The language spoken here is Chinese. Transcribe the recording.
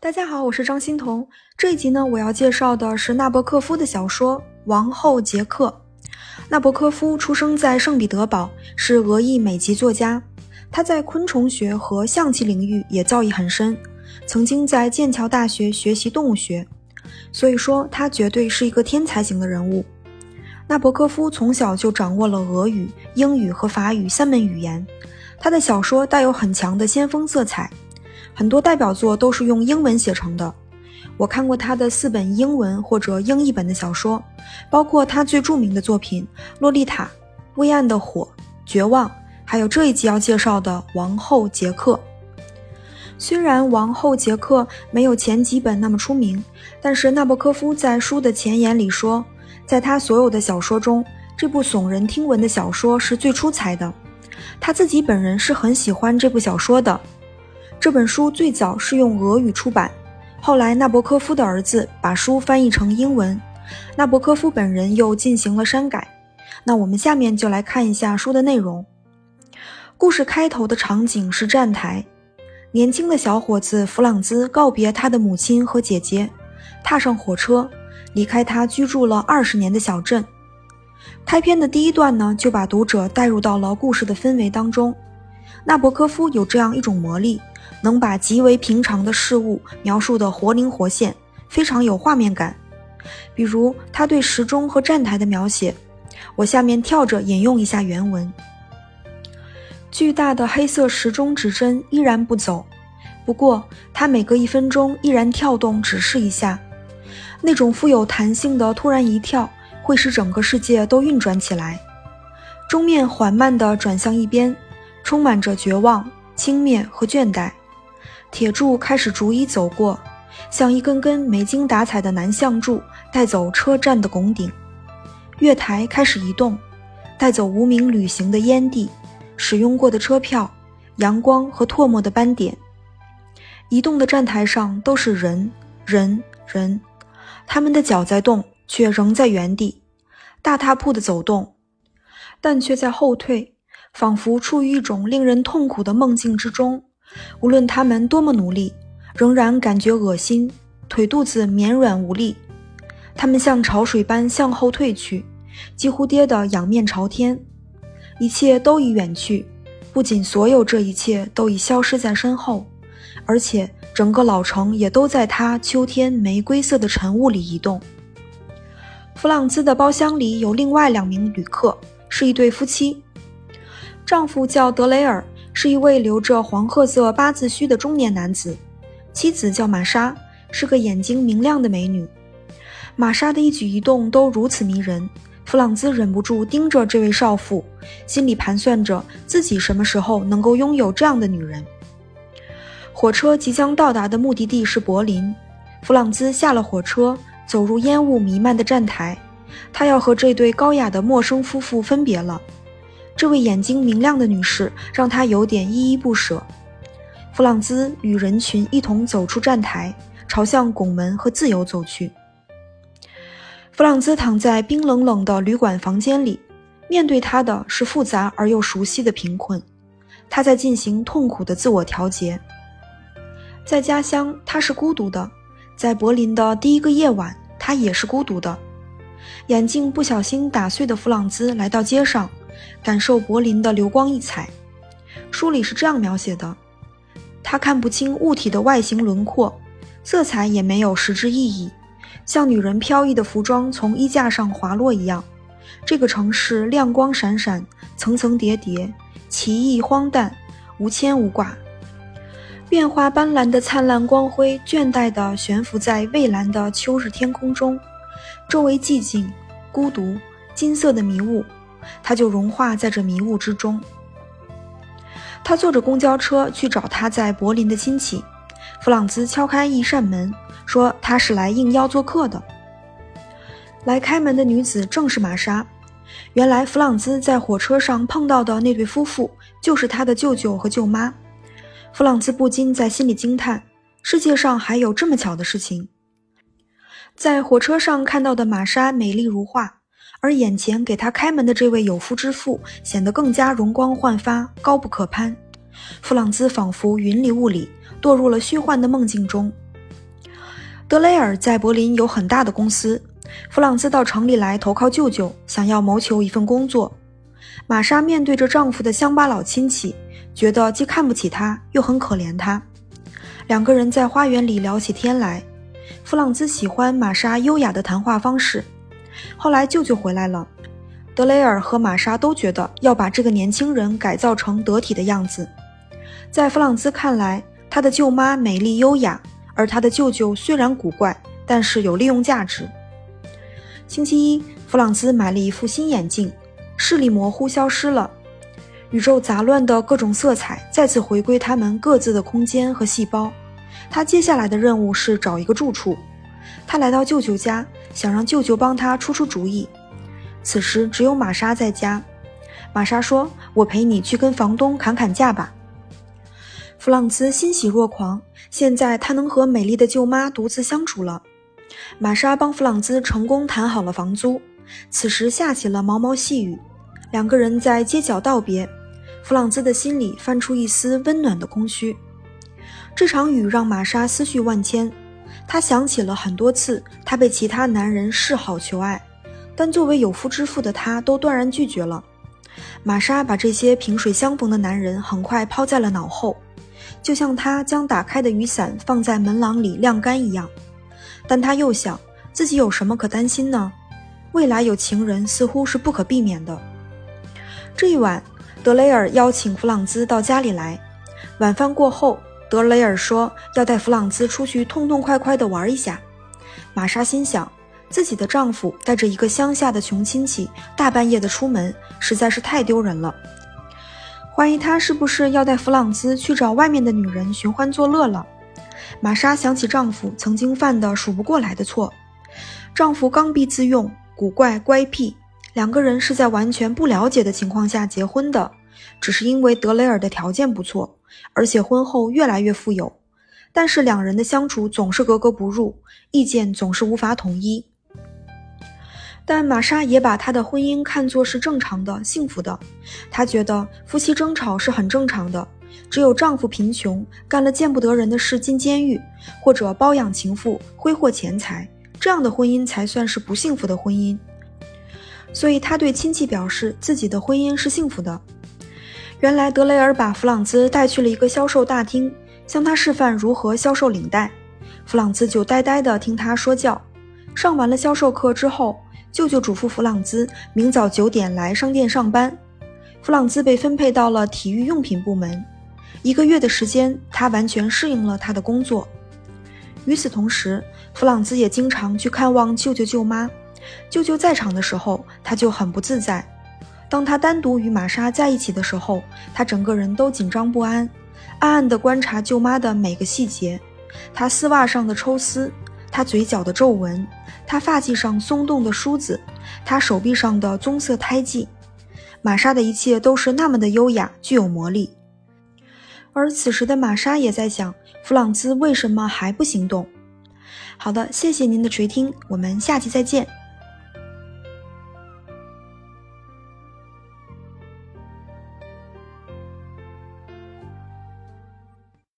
大家好，我是张欣彤。这一集呢，我要介绍的是纳博科夫的小说《王后杰克》。纳博科夫出生在圣彼得堡，是俄裔美籍作家。他在昆虫学和象棋领域也造诣很深，曾经在剑桥大学学习动物学，所以说他绝对是一个天才型的人物。纳博科夫从小就掌握了俄语、英语和法语三门语言，他的小说带有很强的先锋色彩。很多代表作都是用英文写成的。我看过他的四本英文或者英译本的小说，包括他最著名的作品《洛丽塔》《微暗的火》《绝望》，还有这一集要介绍的《王后杰克》。虽然《王后杰克》没有前几本那么出名，但是纳博科夫在书的前言里说，在他所有的小说中，这部耸人听闻的小说是最出彩的。他自己本人是很喜欢这部小说的。这本书最早是用俄语出版，后来纳博科夫的儿子把书翻译成英文，纳博科夫本人又进行了删改。那我们下面就来看一下书的内容。故事开头的场景是站台，年轻的小伙子弗朗兹告别他的母亲和姐姐，踏上火车，离开他居住了二十年的小镇。开篇的第一段呢，就把读者带入到了故事的氛围当中。纳博科夫有这样一种魔力。能把极为平常的事物描述得活灵活现，非常有画面感。比如他对时钟和站台的描写，我下面跳着引用一下原文：巨大的黑色时钟指针依然不走，不过它每隔一分钟依然跳动，指示一下。那种富有弹性的突然一跳，会使整个世界都运转起来。钟面缓慢地转向一边，充满着绝望、轻蔑和倦怠。铁柱开始逐一走过，像一根根没精打采的南向柱，带走车站的拱顶。月台开始移动，带走无名旅行的烟蒂、使用过的车票、阳光和唾沫的斑点。移动的站台上都是人，人，人，他们的脚在动，却仍在原地，大踏步的走动，但却在后退，仿佛处于一种令人痛苦的梦境之中。无论他们多么努力，仍然感觉恶心，腿肚子绵软无力。他们像潮水般向后退去，几乎跌得仰面朝天。一切都已远去，不仅所有这一切都已消失在身后，而且整个老城也都在他秋天玫瑰色的晨雾里移动。弗朗兹的包厢里有另外两名旅客，是一对夫妻，丈夫叫德雷尔。是一位留着黄褐色八字须的中年男子，妻子叫玛莎，是个眼睛明亮的美女。玛莎的一举一动都如此迷人，弗朗兹忍不住盯着这位少妇，心里盘算着自己什么时候能够拥有这样的女人。火车即将到达的目的地是柏林，弗朗兹下了火车，走入烟雾弥漫的站台，他要和这对高雅的陌生夫妇分别了。这位眼睛明亮的女士让他有点依依不舍。弗朗兹与人群一同走出站台，朝向拱门和自由走去。弗朗兹躺在冰冷冷的旅馆房间里，面对他的是复杂而又熟悉的贫困。他在进行痛苦的自我调节。在家乡，他是孤独的；在柏林的第一个夜晚，他也是孤独的。眼镜不小心打碎的弗朗兹来到街上。感受柏林的流光溢彩。书里是这样描写的：他看不清物体的外形轮廓，色彩也没有实质意义，像女人飘逸的服装从衣架上滑落一样。这个城市亮光闪闪，层层叠叠，奇异荒诞，无牵无挂。变化斑斓的灿烂光辉，倦怠地悬浮在蔚蓝的秋日天空中，周围寂静、孤独，金色的迷雾。他就融化在这迷雾之中。他坐着公交车去找他在柏林的亲戚。弗朗兹敲开一扇门，说他是来应邀做客的。来开门的女子正是玛莎。原来弗朗兹在火车上碰到的那对夫妇，就是他的舅舅和舅妈。弗朗兹不禁在心里惊叹：世界上还有这么巧的事情。在火车上看到的玛莎美丽如画。而眼前给他开门的这位有夫之妇显得更加容光焕发、高不可攀。弗朗兹仿佛云里雾里，堕入了虚幻的梦境中。德雷尔在柏林有很大的公司，弗朗兹到城里来投靠舅舅，想要谋求一份工作。玛莎面对着丈夫的乡巴佬亲戚，觉得既看不起他，又很可怜他。两个人在花园里聊起天来。弗朗兹喜欢玛莎优雅的谈话方式。后来舅舅回来了，德雷尔和玛莎都觉得要把这个年轻人改造成得体的样子。在弗朗兹看来，他的舅妈美丽优雅，而他的舅舅虽然古怪，但是有利用价值。星期一，弗朗兹买了一副新眼镜，视力模糊消失了，宇宙杂乱的各种色彩再次回归他们各自的空间和细胞。他接下来的任务是找一个住处。他来到舅舅家，想让舅舅帮他出出主意。此时只有玛莎在家。玛莎说：“我陪你去跟房东砍砍价吧。”弗朗兹欣喜若狂，现在他能和美丽的舅妈独自相处了。玛莎帮弗朗兹成功谈好了房租。此时下起了毛毛细雨，两个人在街角道别。弗朗兹的心里泛出一丝温暖的空虚。这场雨让玛莎思绪万千，她想起了很多次她被其他男人示好求爱，但作为有夫之妇的她都断然拒绝了。玛莎把这些萍水相逢的男人很快抛在了脑后，就像她将打开的雨伞放在门廊里晾干一样。但她又想，自己有什么可担心呢？未来有情人似乎是不可避免的。这一晚，德雷尔邀请弗朗兹到家里来。晚饭过后。德雷尔说要带弗朗兹出去痛痛快快地玩一下。玛莎心想，自己的丈夫带着一个乡下的穷亲戚大半夜的出门，实在是太丢人了。怀疑他是不是要带弗朗兹去找外面的女人寻欢作乐了。玛莎想起丈夫曾经犯的数不过来的错，丈夫刚愎自用、古怪乖僻，两个人是在完全不了解的情况下结婚的，只是因为德雷尔的条件不错。而且婚后越来越富有，但是两人的相处总是格格不入，意见总是无法统一。但玛莎也把她的婚姻看作是正常的、幸福的。她觉得夫妻争吵是很正常的，只有丈夫贫穷，干了见不得人的事进监狱，或者包养情妇、挥霍钱财，这样的婚姻才算是不幸福的婚姻。所以她对亲戚表示自己的婚姻是幸福的。原来德雷尔把弗朗兹带去了一个销售大厅，向他示范如何销售领带。弗朗兹就呆呆地听他说教。上完了销售课之后，舅舅嘱咐弗朗兹明早九点来商店上班。弗朗兹被分配到了体育用品部门。一个月的时间，他完全适应了他的工作。与此同时，弗朗兹也经常去看望舅舅舅妈。舅舅在场的时候，他就很不自在。当他单独与玛莎在一起的时候，他整个人都紧张不安，暗暗地观察舅妈的每个细节：她丝袜上的抽丝，她嘴角的皱纹，她发髻上松动的梳子，她手臂上的棕色胎记。玛莎的一切都是那么的优雅，具有魔力。而此时的玛莎也在想，弗朗兹为什么还不行动？好的，谢谢您的垂听，我们下期再见。